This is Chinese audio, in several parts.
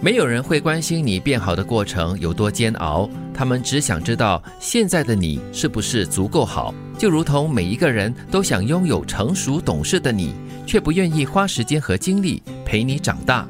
没有人会关心你变好的过程有多煎熬，他们只想知道现在的你是不是足够好。就如同每一个人都想拥有成熟懂事的你，却不愿意花时间和精力陪你长大。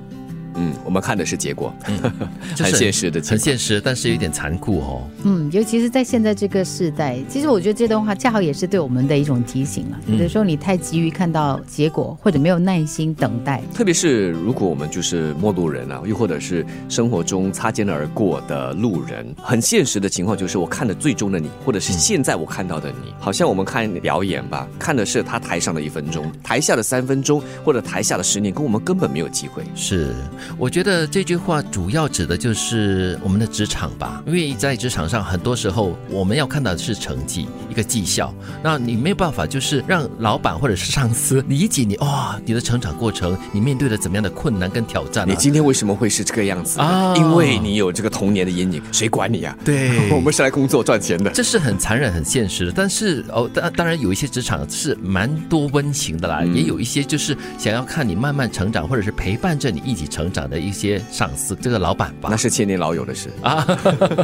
嗯，我们看的是结果，很现实的，很现实，但是有点残酷哦。嗯，尤其是在现在这个时代，其实我觉得这段话恰好也是对我们的一种提醒了。有的时候你太急于看到结果，或者没有耐心等待，特别是如果我们就是陌路人啊，又或者是生活中擦肩而过的路人，很现实的情况就是我看的最终的你，或者是现在我看到的你，好像我们看表演吧，看的是他台上的一分钟，台下的三分钟，或者台下的十年，跟我们根本没有机会。是，我觉得这句话主要指的就是我们的职场吧，因为在职场上，很多时候我们要看到的是成绩，一个绩效。那你没有办法，就是让老板或者是上司理解你哇，你的成长过程，你面对了怎么样的困难跟挑战、啊。你今天为什么会是这个样子？啊因为你有这个童年的阴影，谁管你呀、对我们是来工作赚钱的。这是很残忍、很现实的，但是哦，当当然有一些职场是蛮多温情的啦，也有一些就是想要看你慢慢成长，或者是陪伴着你一起成长的一些上司，这个老板吧那。是千年老友的事。啊，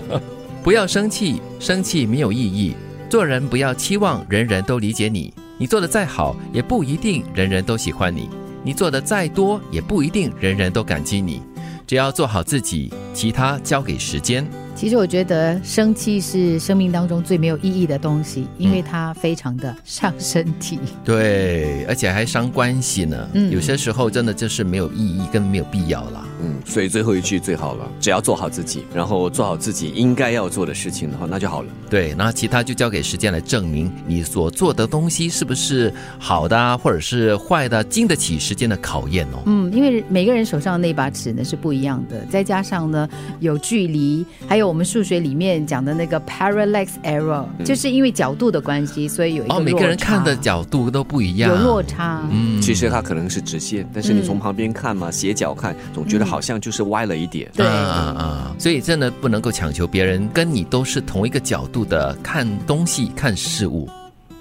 不要生气，生气没有意义。做人不要期望人人都理解你，你做的再好，也不一定人人都喜欢你；你做的再多，也不一定人人都感激你。只要做好自己，其他交给时间。其实我觉得生气是生命当中最没有意义的东西，因为它非常的伤身体。对，而且还伤关系呢。嗯有些时候真的就是没有意义，跟没有必要啦。嗯，所以最后一句最好了，只要做好自己，然后做好自己应该要做的事情的话，那就好了。对，那其他就交给时间来证明你所做的东西是不是好的啊，或者是坏的，经得起时间的考验哦。嗯，因为每个人手上的那把尺呢是不一样的，再加上呢有距离，还有我们数学里面讲的那个 parallax error，、就是因为角度的关系，所以有一个哦，每个人看的角度都不一样，有落差。嗯其实它可能是直线，但是你从旁边看嘛，斜角看，总觉得好像就是歪了一点。对啊啊啊！所以真的不能够强求别人跟你都是同一个角度的看东西、看事物。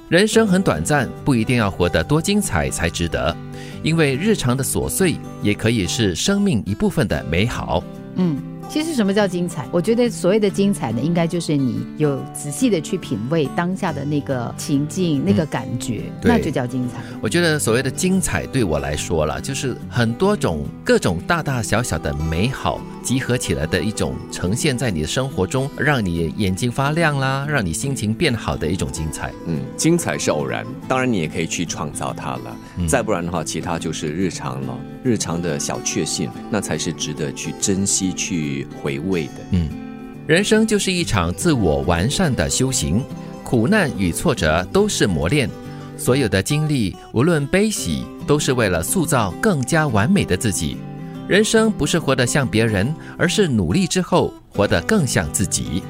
人生很短暂，不一定要活得多精彩才值得，因为日常的琐碎也可以是生命一部分的美好。嗯，其实什么叫精彩？我觉得所谓的精彩呢，应该就是你有仔细的去品味当下的那个情境、那个感觉，对那就叫精彩。我觉得所谓的精彩，对我来说啦，就是很多种各种大大小小的美好集合起来的一种呈现在你的生活中，让你眼睛发亮啦，让你心情变好的一种精彩。嗯，精彩是偶然，当然你也可以去创造它了。再不然的话，其他就是日常了，日常的小确幸，那才是值得去珍惜、去回味的。嗯，人生就是一场自我完善的修行，苦难与挫折都是磨练。所有的经历，无论悲喜，都是为了塑造更加完美的自己。人生不是活得像别人，而是努力之后活得更像自己。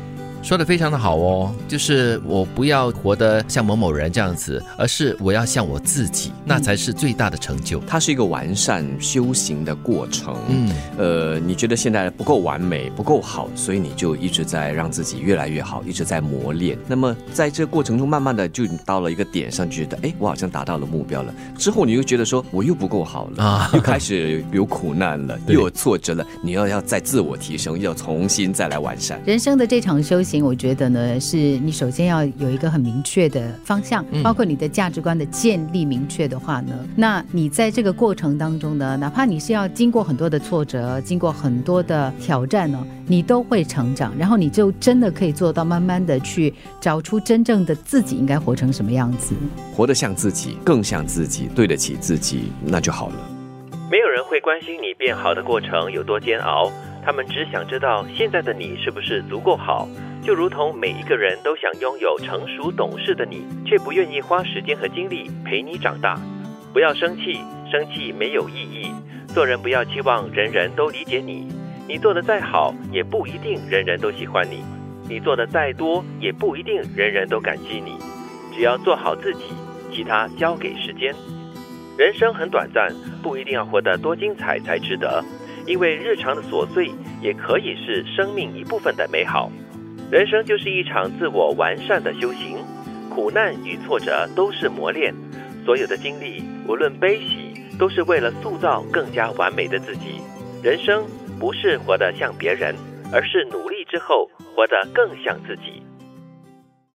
说的非常的好哦，就是我不要活得像某某人这样子，而是我要像我自己，那才是最大的成就。它是一个完善修行的过程。嗯，呃，你觉得现在不够完美、不够好，所以你就一直在让自己越来越好，一直在磨练。那么在这个过程中，慢慢的就到了一个点上，觉得哎，我好像达到了目标了。之后你又觉得说我又不够好了，啊又开始有苦难了，又有挫折了。你要要再自我提升，要重新再来完善。人生的这场修行，我觉得呢，是你首先要有一个很明确的方向，嗯包括你的价值观的建立明确的话呢，那你在这个过程当中呢，哪怕你是要经过很多的挫折，经过很多的挑战呢，你都会成长，然后你就真的可以做到慢慢的去找出真正的自己应该活成什么样子。活得像自己，更像自己，对得起自己，那就好了。没有人会关心你变好的过程有多煎熬，他们只想知道现在的你是不是足够好。就如同每一个人都想拥有成熟懂事的你，却不愿意花时间和精力陪你长大。不要生气，生气没有意义。做人不要期望人人都理解你，你做的再好，也不一定人人都喜欢你；你做的再多，也不一定人人都感激你。只要做好自己，其他交给时间。人生很短暂，不一定要活得多精彩才值得，因为日常的琐碎也可以是生命一部分的美好。人生就是一场自我完善的修行，苦难与挫折都是磨练。所有的经历，无论悲喜，都是为了塑造更加完美的自己。人生不是活得像别人，而是努力之后活得更像自己。